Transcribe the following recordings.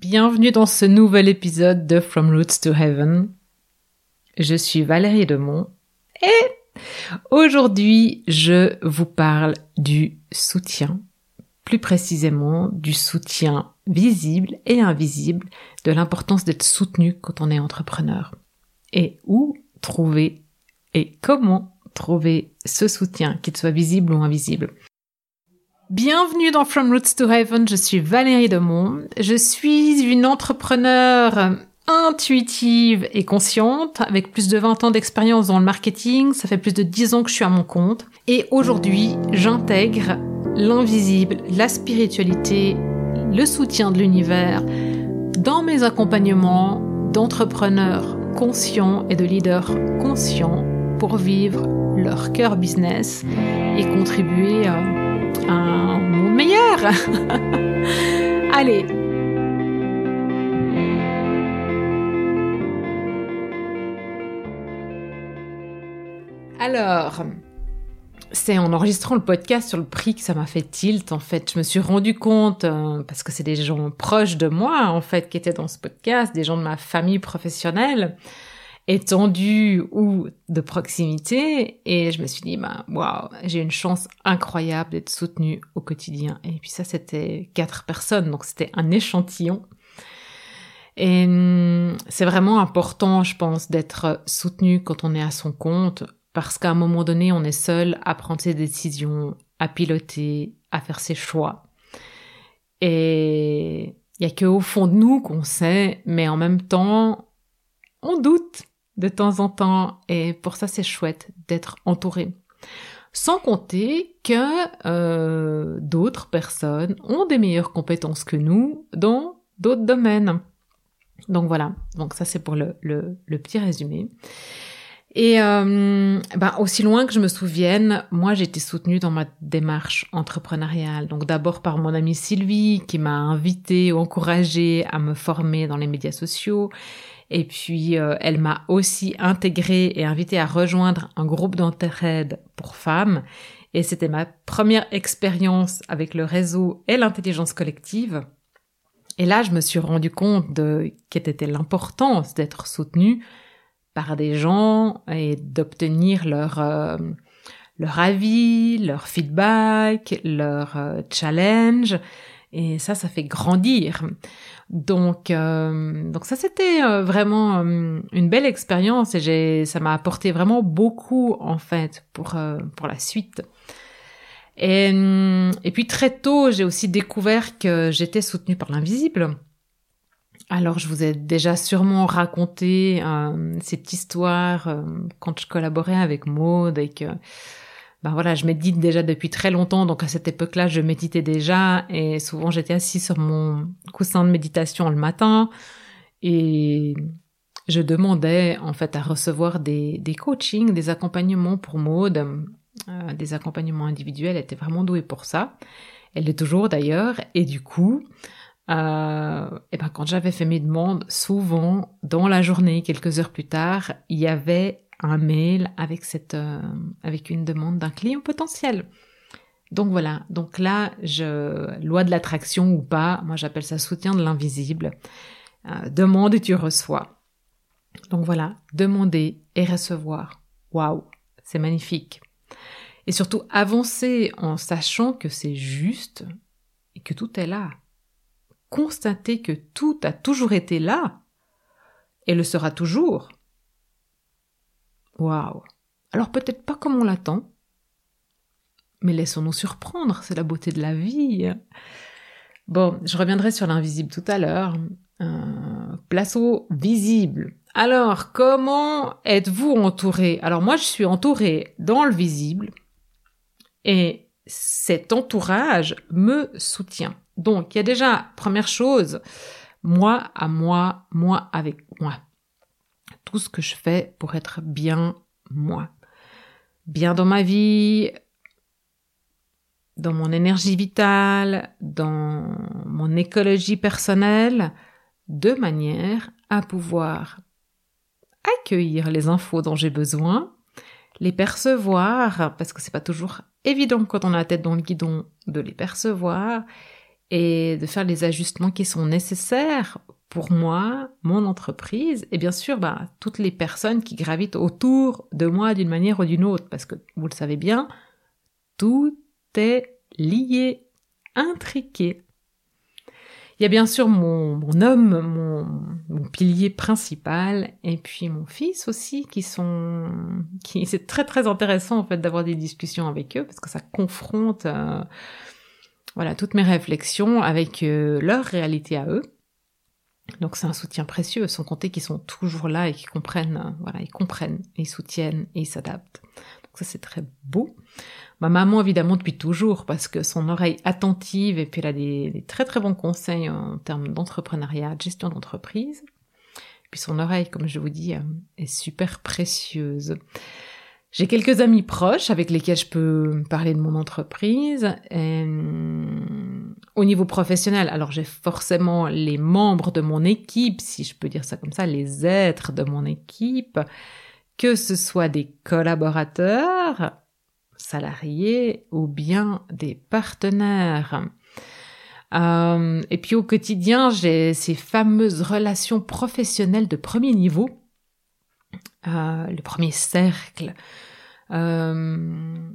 bienvenue dans ce nouvel épisode de From Roots to Heaven. Je suis Valérie Demont et aujourd'hui je vous parle du soutien, plus précisément du soutien visible et invisible, de l'importance d'être soutenu quand on est entrepreneur et où trouver et comment trouver ce soutien, qu'il soit visible ou invisible. Bienvenue dans From Roots to Heaven, je suis Valérie Demont. Je suis une entrepreneur intuitive et consciente avec plus de 20 ans d'expérience dans le marketing. Ça fait plus de 10 ans que je suis à mon compte. Et aujourd'hui, j'intègre l'invisible, la spiritualité, le soutien de l'univers dans mes accompagnements d'entrepreneurs conscients et de leaders conscients pour vivre leur cœur business et contribuer à un monde meilleur. Allez. Alors, c'est en enregistrant le podcast sur le prix que ça m'a fait tilt en fait. Je me suis rendu compte euh, parce que c'est des gens proches de moi en fait qui étaient dans ce podcast, des gens de ma famille professionnelle étendue ou de proximité. Et je me suis dit bah waouh j'ai une chance incroyable d'être soutenue au quotidien. Et puis ça c'était quatre personnes donc c'était un échantillon. Et hum, c'est vraiment important je pense d'être soutenu quand on est à son compte parce qu'à un moment donné on est seul à prendre ses décisions à piloter à faire ses choix. Et il y a que au fond de nous qu'on sait mais en même temps on doute de temps en temps et pour ça c'est chouette d'être entouré. Sans compter que euh, d'autres personnes ont des meilleures compétences que nous dans d'autres domaines. Donc voilà, donc ça c'est pour le, le, petit résumé. Et euh, ben, aussi loin que je me souvienne, moi j'ai été soutenue dans ma démarche entrepreneuriale. Donc d'abord par mon amie Sylvie qui m'a invitée ou encouragée à me former dans les médias sociaux. Et puis, euh, elle m'a aussi intégrée et invitée à rejoindre un groupe d'entraide pour femmes. Et c'était ma première expérience avec le réseau et l'intelligence collective. Et là, je me suis rendu compte de quelle était l'importance d'être soutenue par des gens et d'obtenir leur euh, leur avis, leur feedback, leur euh, challenge. Et ça, ça fait grandir. Donc, euh, donc ça c'était euh, vraiment euh, une belle expérience et j'ai, ça m'a apporté vraiment beaucoup en fait pour pour la suite. Et, puis très tôt, j'ai aussi découvert que j'étais soutenue par l'invisible. Alors, je vous ai déjà sûrement raconté cette histoire quand je collaborais avec Maud et que ben voilà, je médite déjà depuis très longtemps, donc à cette époque-là, je méditais déjà, et souvent j'étais assise sur mon coussin de méditation le matin, et je demandais en fait à recevoir des, des coachings, des accompagnements pour Maude, euh, des accompagnements individuels, elle était vraiment douée pour ça. Elle l'est toujours d'ailleurs, et du coup, euh, et ben quand j'avais fait mes demandes, souvent dans la journée, quelques heures plus tard, il y avait un mail avec cette euh, une demande d'un client potentiel. Donc voilà, donc là, je loi de l'attraction ou pas, moi j'appelle ça soutien de l'invisible. Euh, demande et tu reçois. Donc voilà, demander et recevoir. Waouh, c'est magnifique. Et surtout avancer en sachant que c'est juste et que tout est là. Constater que tout a toujours été là et le sera toujours Alors peut-être pas comme on l'attend, mais laissons-nous surprendre, c'est la beauté de la vie. Bon, je reviendrai sur l'invisible tout à l'heure. Euh, place au visible. Alors, comment êtes-vous entouré? Alors moi, je suis entourée dans le visible et cet entourage me soutient. Donc, il y a déjà, première chose, moi à moi, moi avec moi tout ce que je fais pour être bien moi. Bien dans ma vie, dans mon énergie vitale, dans mon écologie personnelle, de manière à pouvoir accueillir les infos dont j'ai besoin, les percevoir, parce que c'est pas toujours évident quand on a la tête dans le guidon de les percevoir, et de faire les ajustements qui sont nécessaires pour moi, mon entreprise, et bien sûr, bah, toutes les personnes qui gravitent autour de moi d'une manière ou d'une autre, parce que vous le savez bien, tout est lié, intriqué. Il y a bien sûr mon, homme, mon, mon, pilier principal, et puis mon fils aussi, qui sont, qui c'est très très intéressant en fait d'avoir des discussions avec eux parce que ça confronte, euh, voilà, toutes mes réflexions avec euh, leur réalité à eux. Donc c'est un soutien précieux, sans compter qu'ils sont toujours là et qu'ils comprennent, euh, voilà, ils comprennent, ils soutiennent et ils s'adaptent. Donc ça c'est très beau. Ma maman évidemment depuis toujours parce que son oreille attentive et puis elle a des, très très bons conseils en termes d'entrepreneuriat, de gestion d'entreprise. Puis son oreille, comme je vous dis, euh, est super précieuse. J'ai quelques amis proches avec lesquels je peux parler de mon entreprise. Euh, au niveau professionnel, alors j'ai forcément les membres de mon équipe, si je peux dire ça comme ça, les êtres de mon équipe, que ce soit des collaborateurs, salariés ou bien des partenaires. Euh, et puis au quotidien, j'ai ces fameuses relations professionnelles de premier niveau le premier cercle, euh,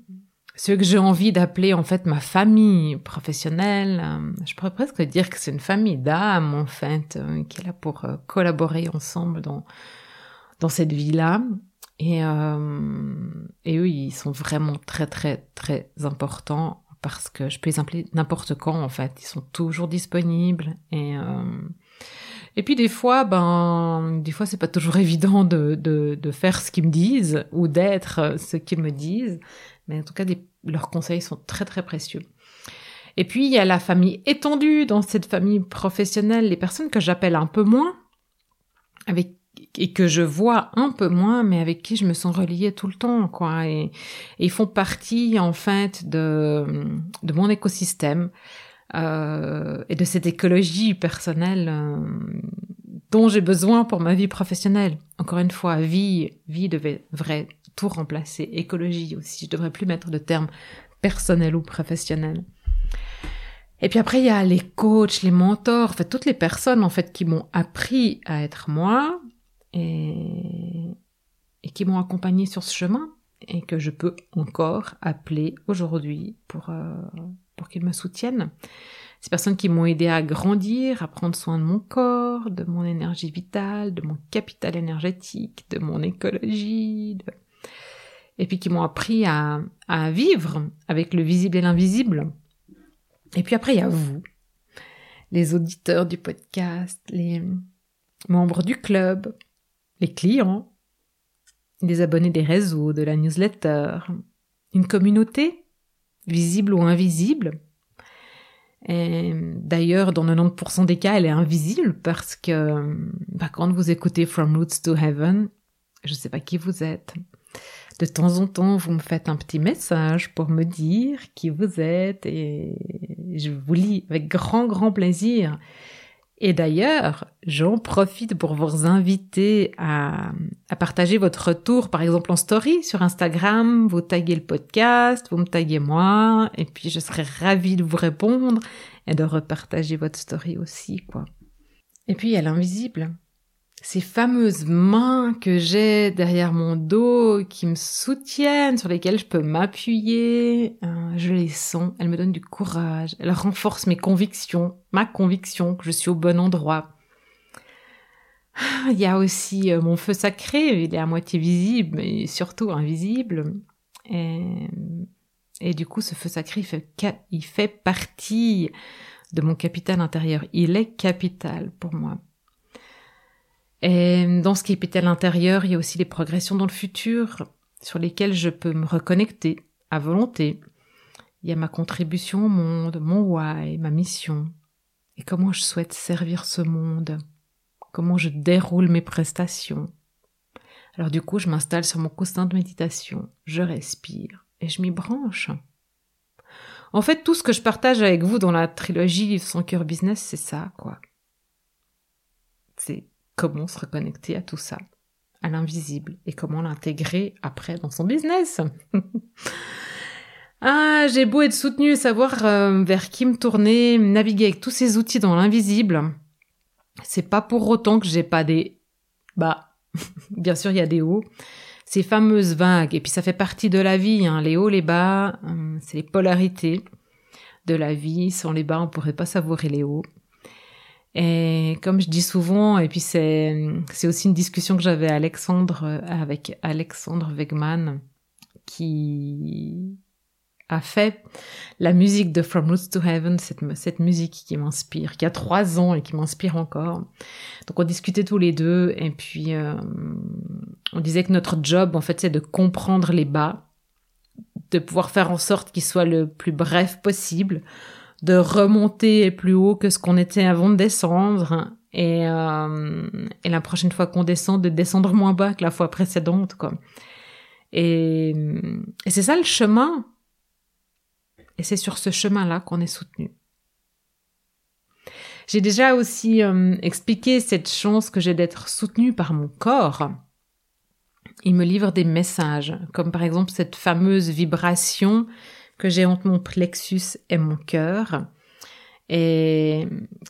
ce que j'ai envie d'appeler en fait ma famille professionnelle. Euh, je pourrais presque dire que c'est une famille d'âmes en fait euh, qui est là pour collaborer ensemble dans dans cette vie-là. Et, et eux, ils sont vraiment très très très importants parce que je peux les appeler n'importe quand en fait. Ils sont toujours disponibles et et puis des fois, ben, des fois c'est pas toujours évident de, de, faire ce qu'ils me disent ou d'être ce qu'ils me disent, mais en tout cas, leurs conseils sont très très précieux. Et puis il y a la famille étendue dans cette famille professionnelle, les personnes que j'appelle un peu moins, avec et que je vois un peu moins, mais avec qui je me sens reliée tout le temps, quoi. Et, ils font partie en fait de de mon écosystème euh, et de cette écologie personnelle euh, dont j'ai besoin pour ma vie professionnelle. Encore une fois, vie, vie devrait tout remplacer. Écologie aussi, je devrais plus mettre de termes personnel ou professionnel. Et puis après, il y a les coachs, les mentors, en fait, toutes les personnes, en fait, qui m'ont appris à être moi et, et qui m'ont accompagné sur ce chemin et que je peux encore appeler aujourd'hui pour, euh, pour qu'ils me soutiennent. Ces personnes qui m'ont aidé à grandir, à prendre soin de mon corps, de mon énergie vitale, de mon capital énergétique, de mon écologie, et puis qui m'ont appris à, à vivre avec le visible et l'invisible. Et puis après, il y a vous, les auditeurs du podcast, les membres du club, les clients, les abonnés des réseaux, de la newsletter, une communauté visible ou invisible. D'ailleurs, dans 90% des cas, elle est invisible parce que bah, quand vous écoutez From Roots to Heaven, je ne sais pas qui vous êtes. De temps en temps, vous me faites un petit message pour me dire qui vous êtes et je vous lis avec grand, grand plaisir. Et d'ailleurs, j'en profite pour vous inviter à, partager votre retour, par exemple en story sur Instagram, vous taguez le podcast, vous me taguez moi, et puis je serai ravie de vous répondre et de repartager votre story aussi, quoi. Et puis il y a l'invisible ces fameuses mains que j'ai derrière mon dos, qui me soutiennent, sur lesquelles je peux m'appuyer, euh, je les sens, elles me donnent du courage, elles renforcent mes convictions, ma conviction que je suis au bon endroit. Ah, il y a aussi euh, mon feu sacré, il est à moitié visible, mais surtout invisible. Et, du coup, ce feu sacré, il fait partie de mon capital intérieur. Il est capital pour moi. Et dans ce qui est à l'intérieur, il y a aussi les progressions dans le futur sur lesquelles je peux me reconnecter à volonté. Il y a ma contribution au monde, mon why, ma mission, et comment je souhaite servir ce monde, comment je déroule mes prestations. Alors du coup, je m'installe sur mon coussin de méditation, je respire et je m'y branche. En fait, tout ce que je partage avec vous dans la trilogie Son cœur business, c'est ça, quoi. Comment se reconnecter à tout ça, à l'invisible, et comment l'intégrer après dans son business. Ah, j'ai beau être soutenue, savoir euh, vers qui me tourner, naviguer avec tous ces outils dans l'invisible. C'est pas pour autant que j'ai pas des bas. Bien sûr, il y a des hauts. Ces fameuses vagues, et puis ça fait partie de la vie, hein, les hauts, les bas, euh, c'est les polarités de la vie. Sans les bas, on pourrait pas savourer les hauts. Et comme je dis souvent, et puis c'est c'est aussi une discussion que j'avais Alexandre euh, avec Alexandre Wegman qui a fait la musique de From Roots to Heaven, cette, cette musique qui m'inspire, qui a trois ans et qui m'inspire encore. Donc on discutait tous les deux et puis euh, on disait que notre job en fait c'est de comprendre les bas, de pouvoir faire en sorte qu'ils soient le plus bref possible, de remonter plus haut que ce qu'on était avant de descendre et, euh, et la prochaine fois qu'on descend de descendre moins bas que la fois précédente quoi. Et, et c'est ça le chemin et c'est sur ce chemin-là qu'on est soutenu. J'ai déjà aussi euh, expliqué cette chance que j'ai d'être soutenu par mon corps. Il me livre des messages, comme par exemple cette fameuse vibration que j'ai entre mon plexus et mon cœur, et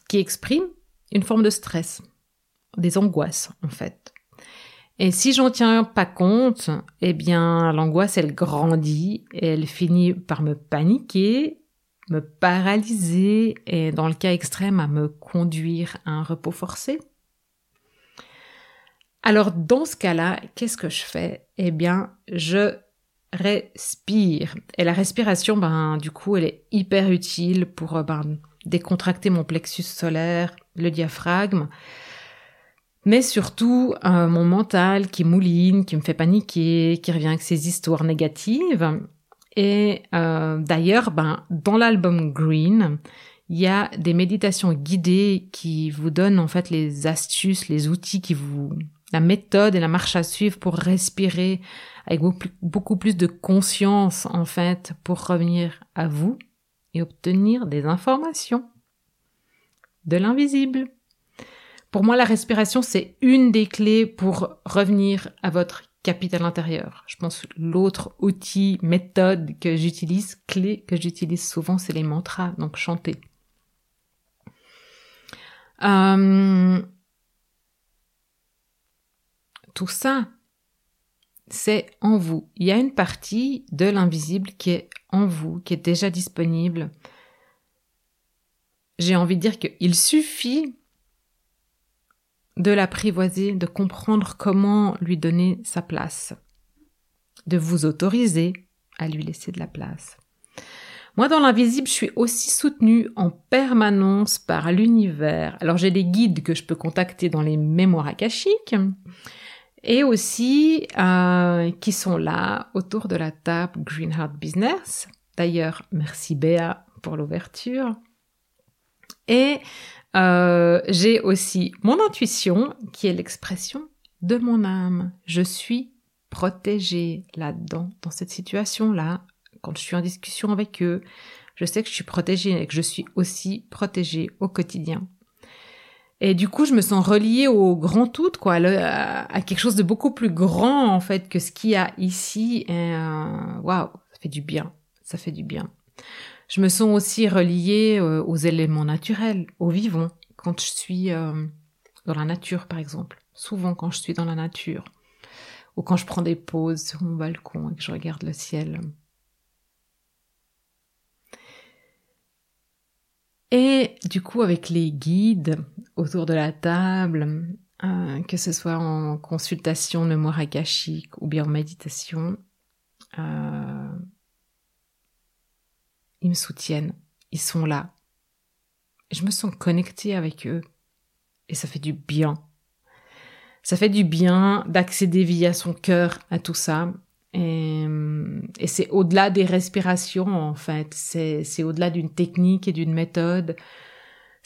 qui exprime une forme de stress, des angoisses en fait. Et si j'en tiens pas compte, eh bien, l'angoisse, elle grandit et elle finit par me paniquer, me paralyser et, dans le cas extrême, à me conduire à un repos forcé. Alors, dans ce cas-là, qu'est-ce que je fais? Eh bien, je respire. Et la respiration, ben, du coup, elle est hyper utile pour, ben, décontracter mon plexus solaire, le diaphragme, mais surtout euh, mon mental qui mouline, qui me fait paniquer, qui revient avec ses histoires négatives. Et euh, d'ailleurs, ben, dans l'album Green, il y a des méditations guidées qui vous donnent en fait les astuces, les outils qui vous, la méthode et la marche à suivre pour respirer avec beaucoup plus de conscience en fait pour revenir à vous et obtenir des informations de l'invisible. Pour moi, la respiration, c'est une des clés pour revenir à votre capital intérieur. Je pense l'autre outil, méthode que j'utilise, clé que j'utilise souvent, c'est les mantras, donc chanter. Euh, tout ça, c'est en vous. Il y a une partie de l'invisible qui est en vous, qui est déjà disponible. J'ai envie de dire qu'il suffit de l'apprivoiser, de comprendre comment lui donner sa place, de vous autoriser à lui laisser de la place. Moi, dans l'invisible, je suis aussi soutenue en permanence par l'univers. Alors, j'ai des guides que je peux contacter dans les mémoires akashiques et aussi euh, qui sont là autour de la table Green Heart Business. D'ailleurs, merci Béa pour l'ouverture. Et euh, j'ai aussi mon intuition qui est l'expression de mon âme. Je suis protégée là-dedans, dans cette situation-là. Quand je suis en discussion avec eux, je sais que je suis protégée et que je suis aussi protégée au quotidien. Et du coup, je me sens reliée au grand tout, quoi, à, quelque chose de beaucoup plus grand en fait que ce qu'il y a ici. Euh, waouh, ça fait du bien, ça fait du bien. Je me sens aussi reliée euh, aux éléments naturels, aux vivants, quand je suis euh, dans la nature, par exemple. Souvent quand je suis dans la nature. Ou quand je prends des pauses sur mon balcon et que je regarde le ciel. Et du coup, avec les guides autour de la table, euh, que ce soit en consultation mémoire akashique ou bien en méditation, ils me soutiennent, ils sont là. je me sens connectée avec eux. Et ça fait du bien. Ça fait du bien d'accéder via son cœur à tout ça. Et, et c'est au-delà des respirations, en fait. C'est au-delà d'une technique et d'une méthode.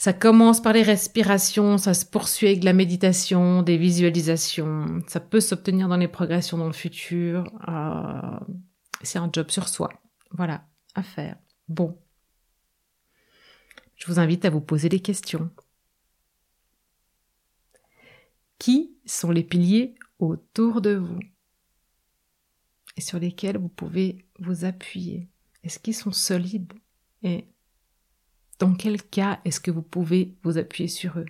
Ça commence par les respirations, ça se poursuit avec la méditation, des visualisations. Ça peut s'obtenir dans les progressions dans le futur. Euh, c'est un job sur soi. Voilà, à faire. Bon. Je vous invite à vous poser des questions. Qui sont les piliers autour de vous? Sur lesquels vous pouvez vous appuyer. Est-ce qu'ils sont solides Et dans quel cas est-ce que vous pouvez vous appuyer sur eux?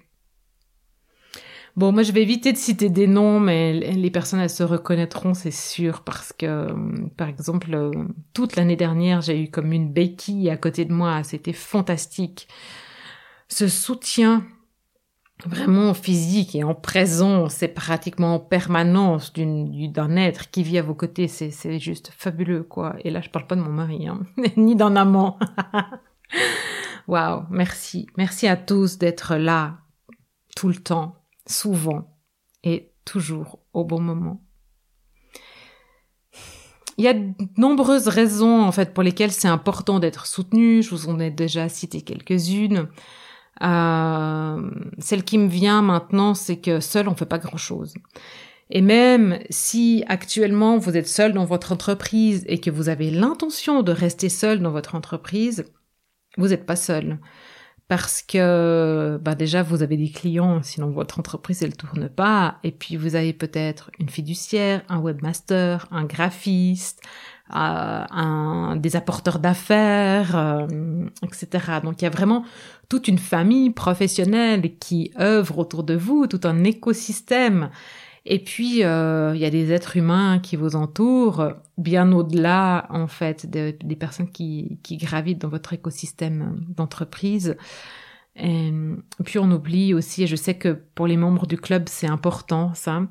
Bon, moi je vais éviter de citer des noms, mais les personnes elles se reconnaîtront, c'est sûr, parce que, euh, par exemple, euh, toute l'année dernière, j'ai eu comme une béquille à côté de moi, c'était fantastique. Ce soutien vraiment physique et en présence, c'est pratiquement en permanence d'un être qui vit à vos côtés, c'est juste fabuleux, quoi. Et là, je parle pas de mon mari, hein, ni d'un amant. Waouh, merci. Merci à tous d'être là tout le temps, souvent et toujours au bon moment. Il y a de nombreuses raisons en fait pour lesquelles c'est important d'être soutenu. Je vous en ai déjà cité quelques-unes. Euh, celle qui me vient maintenant, c'est que seul on fait pas grand-chose. Et même si actuellement vous êtes seul dans votre entreprise et que vous avez l'intention de rester seul dans votre entreprise, vous n'êtes pas seul. Parce que bah déjà vous avez des clients, sinon votre entreprise elle tourne pas. Et puis vous avez peut-être une fiduciaire, un webmaster, un graphiste, un, des apporteurs d'affaires, euh, etc. Donc il y a vraiment toute une famille professionnelle qui œuvre autour de vous, tout un écosystème. Et puis, euh, il y a des êtres humains qui vous entourent, bien au-delà, en fait, des personnes qui, qui gravitent dans votre écosystème d'entreprise. Et puis, on oublie aussi, et je sais que pour les membres du club, c'est important, ça,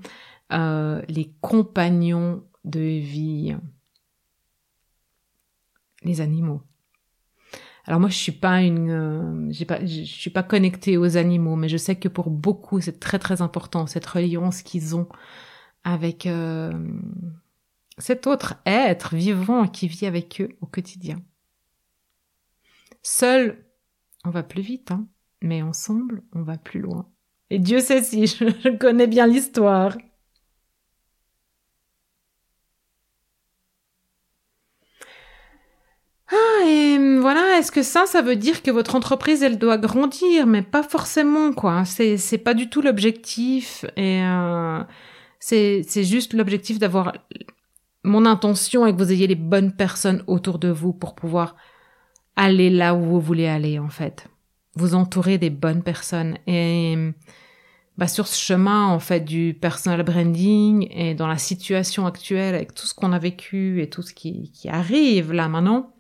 euh, les compagnons de vie, les animaux. Alors moi, je suis pas une, euh, je suis pas connectée aux animaux, mais je sais que pour beaucoup, c'est très très important cette reliance qu'ils ont avec euh, cet autre être vivant qui vit avec eux au quotidien. Seul, on va plus vite, hein, mais ensemble, on va plus loin. Et Dieu sait si je connais bien l'histoire. Ah, et hum, voilà, est-ce que ça, ça veut dire que votre entreprise, elle doit grandir Mais pas forcément, quoi. C'est, c'est pas du tout l'objectif. Et euh, c'est, c'est juste l'objectif d'avoir... Mon intention est que vous ayez les bonnes personnes autour de vous pour pouvoir aller là où vous voulez aller, en fait. Vous entourer des bonnes personnes. Et bah, sur ce chemin, en fait, du personal branding et dans la situation actuelle, avec tout ce qu'on a vécu et tout ce qui, qui arrive là maintenant,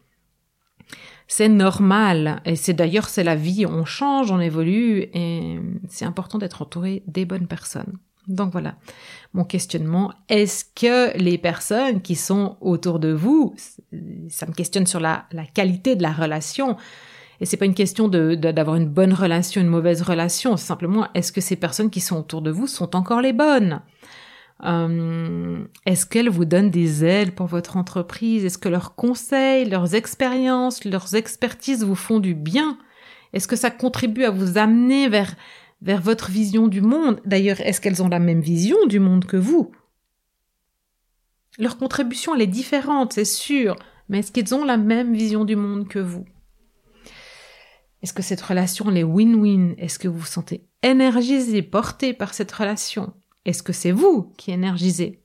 c'est normal. Et c'est d'ailleurs, c'est la vie. On change, on évolue et c'est important d'être entouré des bonnes personnes. Donc voilà, mon questionnement, est-ce que les personnes qui sont autour de vous, ça me questionne sur la, qualité de la relation, et c'est pas une question de, d'avoir une bonne relation, une mauvaise relation, simplement est-ce que ces personnes qui sont autour de vous sont encore les bonnes? Euh, Est-ce qu'elles vous donnent des aides pour votre entreprise? Est-ce que leurs conseils, leurs expériences, leurs expertises vous font du bien? Est-ce que ça contribue à vous amener vers, vers votre vision du monde? D'ailleurs, est-ce qu'elles ont la même vision du monde que vous? Leur contribution, elle est différente, c'est sûr, mais est-ce qu'ils ont la même vision du monde que vous? Est-ce que cette relation, elle est win-win? Est-ce que vous vous sentez énergisé, porté par cette relation? Est-ce que c'est vous qui énergisez?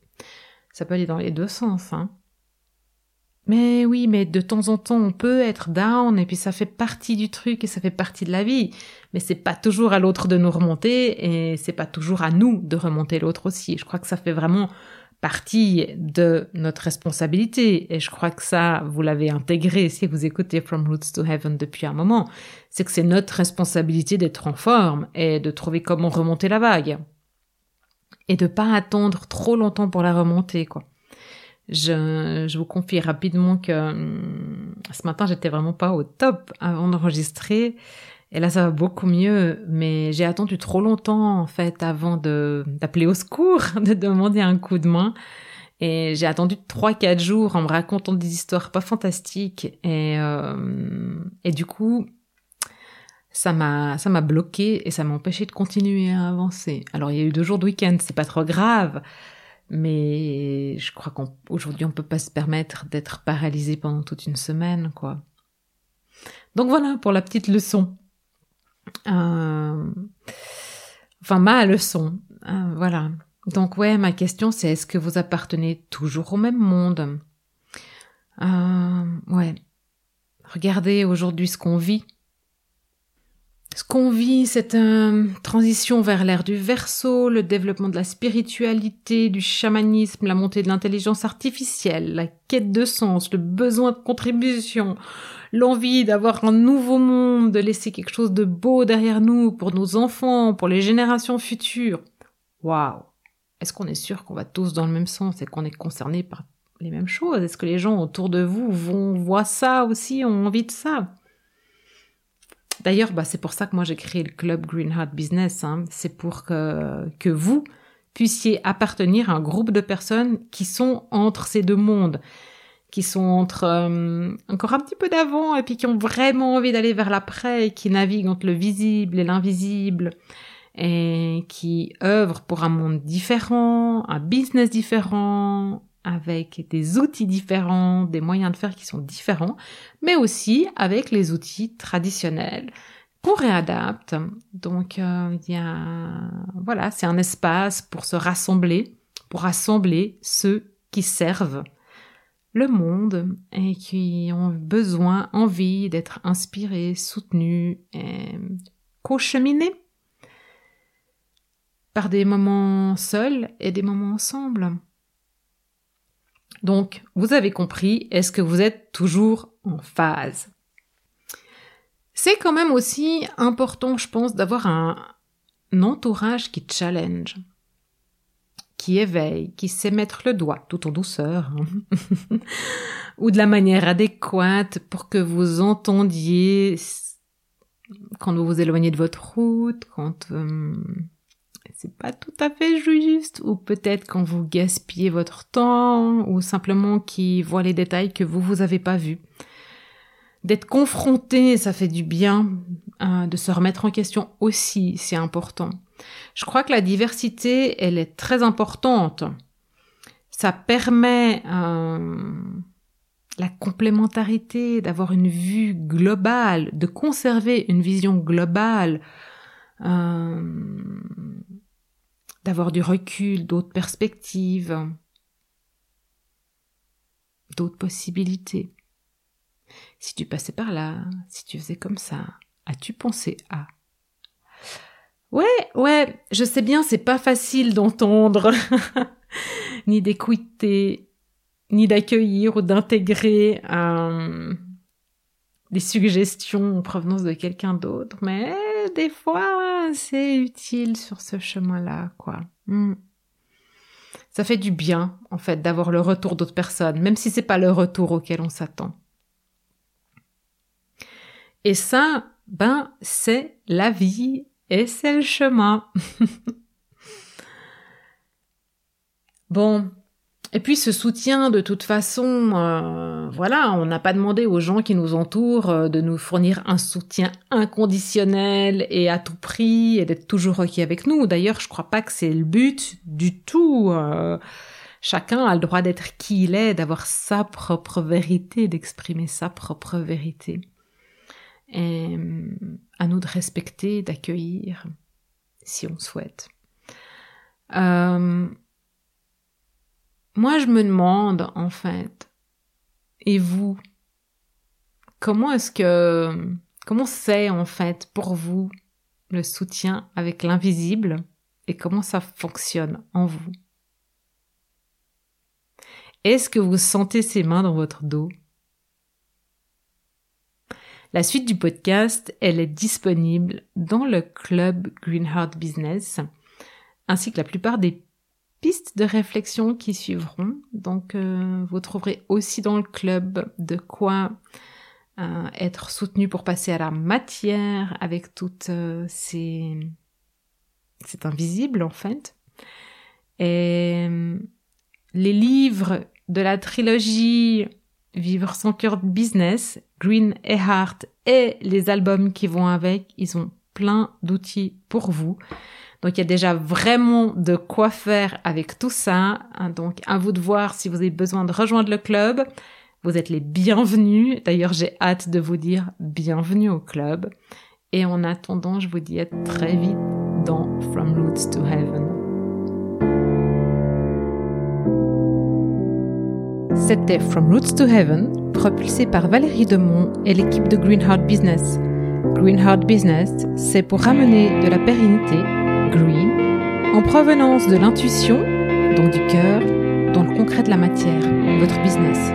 Ça peut aller dans les deux sens, hein. Mais oui, mais de temps en temps, on peut être down et puis ça fait partie du truc et ça fait partie de la vie. Mais c'est pas toujours à l'autre de nous remonter et c'est pas toujours à nous de remonter l'autre aussi. Je crois que ça fait vraiment partie de notre responsabilité et je crois que ça, vous l'avez intégré si vous écoutez From Roots to Heaven depuis un moment. C'est que c'est notre responsabilité d'être en forme et de trouver comment remonter la vague et de pas attendre trop longtemps pour la remonter, quoi. Je, je vous confie rapidement que hum, ce matin, j'étais vraiment pas au top avant d'enregistrer. Et là, ça va beaucoup mieux, mais j'ai attendu trop longtemps, en fait, avant de, d'appeler au secours, de demander un coup de main. Et j'ai attendu trois, quatre jours en me racontant des histoires pas fantastiques. Et, euh, et du coup, ça m'a ça m'a bloqué et ça m'a empêché de continuer à avancer. Alors il y a eu deux jours de week-end, c'est pas trop grave, mais je crois qu'aujourd'hui on, peut pas se permettre d'être paralysé pendant toute une semaine, quoi. Donc voilà pour la petite leçon. Euh... Enfin ma leçon, euh, voilà. Donc ouais, ma question c'est est-ce que vous appartenez toujours au même monde? Euh... Ouais, Regardez aujourd'hui ce qu'on vit. Ce qu'on vit, c'est une transition vers l'ère du verso, le développement de la spiritualité, du chamanisme, la montée de l'intelligence artificielle, la quête de sens, le besoin de contribution, l'envie d'avoir un nouveau monde, de laisser quelque chose de beau derrière nous pour nos enfants, pour les générations futures. Waouh! Est-ce qu'on est sûr qu'on va tous dans le même sens et qu'on est concerné par les mêmes choses? Est-ce que les gens autour de vous vont voir ça aussi, ont envie de ça? D'ailleurs, bah, c'est pour ça que moi j'ai créé le club Green Heart Business. Hein. C'est pour que, que vous puissiez appartenir à un groupe de personnes qui sont entre ces deux mondes, qui sont entre euh, encore un petit peu d'avant et puis qui ont vraiment envie d'aller vers l'après qui naviguent entre le visible et l'invisible et qui œuvrent pour un monde différent, un business différent, avec des outils différents, des moyens de faire qui sont différents, mais aussi avec les outils traditionnels qu'on réadapte. Donc euh, il y a voilà, c'est un espace pour se rassembler, pour rassembler ceux qui servent le monde et qui ont besoin, envie d'être inspirés, soutenus et co-cheminés par des moments seuls et des moments ensemble. Donc, vous avez compris, est-ce que vous êtes toujours en phase? C'est quand même aussi important, je pense, d'avoir un, entourage qui challenge, qui éveille, qui sait mettre le doigt, tout en douceur, hein. ou de la manière adéquate pour que vous entendiez quand vous vous éloignez de votre route, quand... Euh, c'est pas tout à fait juste, ou peut-être quand vous gaspillez votre temps, ou simplement qui voit les détails que vous vous avez pas vus. D'être confronté, ça fait du bien, hein, de se remettre en question aussi, c'est important. Je crois que la diversité, elle est très importante. Ça permet euh, la complémentarité, d'avoir une vue globale, de conserver une vision globale. Euh, d'avoir du recul, d'autres perspectives, d'autres possibilités. Si tu passais par là, si tu faisais comme ça, as-tu pensé à? Ouais, ouais, je sais bien, c'est pas facile d'entendre, ni d'écouter, ni d'accueillir ou d'intégrer euh, des suggestions en provenance de quelqu'un d'autre, mais des fois, c'est utile sur ce chemin-là, quoi. Hmm. Ça fait du bien, en fait, d'avoir le retour d'autres personnes, même si c'est pas le retour auquel on s'attend. Et ça, ben, c'est la vie et c'est le chemin. bon, et puis ce soutien, de toute façon, euh, voilà, on n'a pas demandé aux gens qui nous entourent euh, de nous fournir un soutien inconditionnel et à tout prix et d'être toujours requis avec nous. D'ailleurs, je crois pas que c'est le but du tout. Euh, chacun a le droit d'être qui il est, d'avoir sa propre vérité, d'exprimer sa propre vérité. Et à nous de respecter, d'accueillir, si on souhaite. Euh, moi, je me demande, en fait, et vous, comment est-ce que, comment c'est, en fait, pour vous, le soutien avec l'invisible et comment ça fonctionne en vous? Est-ce que vous sentez ces mains dans votre dos? La suite du podcast, elle est disponible dans le club Greenheart Business, ainsi que la plupart des pistes de réflexion qui suivront. Donc, euh, vous trouverez aussi dans le club de quoi euh, être soutenu pour passer à la matière avec toutes euh, ces... C'est invisible en fait. Et les livres de la trilogie Vivre sans cœur business, Green et Heart et les albums qui vont avec, ils ont plein d'outils pour vous. Donc il y a déjà vraiment de quoi faire avec tout ça. Hein, donc à vous de voir si vous avez besoin de rejoindre le club. Vous êtes les bienvenus. D'ailleurs, j'ai hâte de vous dire bienvenue au club. Et en attendant, je vous dis à très vite dans From Roots to Heaven. C'était From Roots to Heaven propulsé par Valérie Demont et l'équipe de Greenheart Business. Greenheart Business, c'est pour ramener de la pérennité, green, en provenance de l'intuition, donc du cœur, dans le concret de la matière, votre business.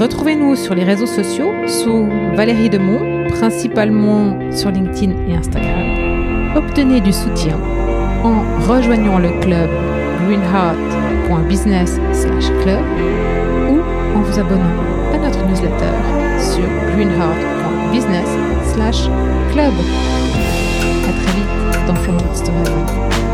Retrouvez-nous sur les réseaux sociaux sous Valérie Demont, principalement sur LinkedIn et Instagram. Obtenez du soutien en rejoignant le club greenheart.business/club ou en vous abonnant à notre newsletter sur greenheart.business/club. À très vite dans From Roots.